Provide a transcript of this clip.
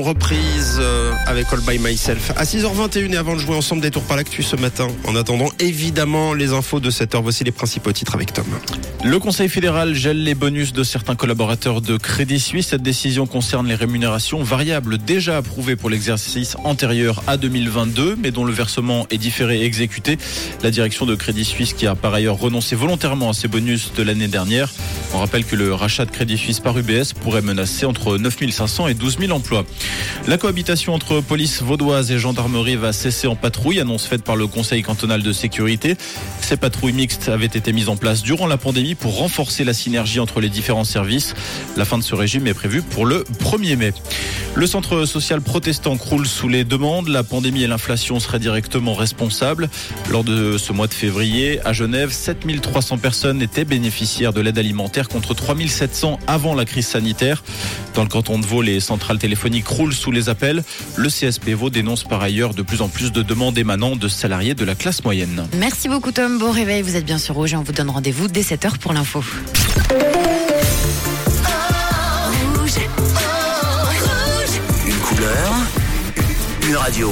Reprise euh, avec All By Myself à 6h21 et avant de jouer ensemble des tours par l'actu ce matin. En attendant, évidemment, les infos de cette heure. Voici les principaux titres avec Tom. Le Conseil fédéral gèle les bonus de certains collaborateurs de Crédit Suisse. Cette décision concerne les rémunérations variables déjà approuvées pour l'exercice antérieur à 2022, mais dont le versement est différé et exécuté. La direction de Crédit Suisse qui a par ailleurs renoncé volontairement à ces bonus de l'année dernière. On rappelle que le rachat de Crédit Suisse par UBS pourrait menacer entre 9500 et 12 000 emplois. La cohabitation entre police vaudoise et gendarmerie va cesser en patrouille, annonce faite par le Conseil cantonal de sécurité. Ces patrouilles mixtes avaient été mises en place durant la pandémie pour renforcer la synergie entre les différents services. La fin de ce régime est prévue pour le 1er mai. Le centre social protestant croule sous les demandes. La pandémie et l'inflation seraient directement responsables. Lors de ce mois de février, à Genève, 7300 personnes étaient bénéficiaires de l'aide alimentaire contre 3700 avant la crise sanitaire. Dans le canton de Vaud, les centrales téléphoniques roule sous les appels. Le CSP Vaud dénonce par ailleurs de plus en plus de demandes émanant de salariés de la classe moyenne. Merci beaucoup Tom, bon réveil, vous êtes bien sur Rouge et on vous donne rendez-vous dès 7h pour l'info. Une couleur, une radio.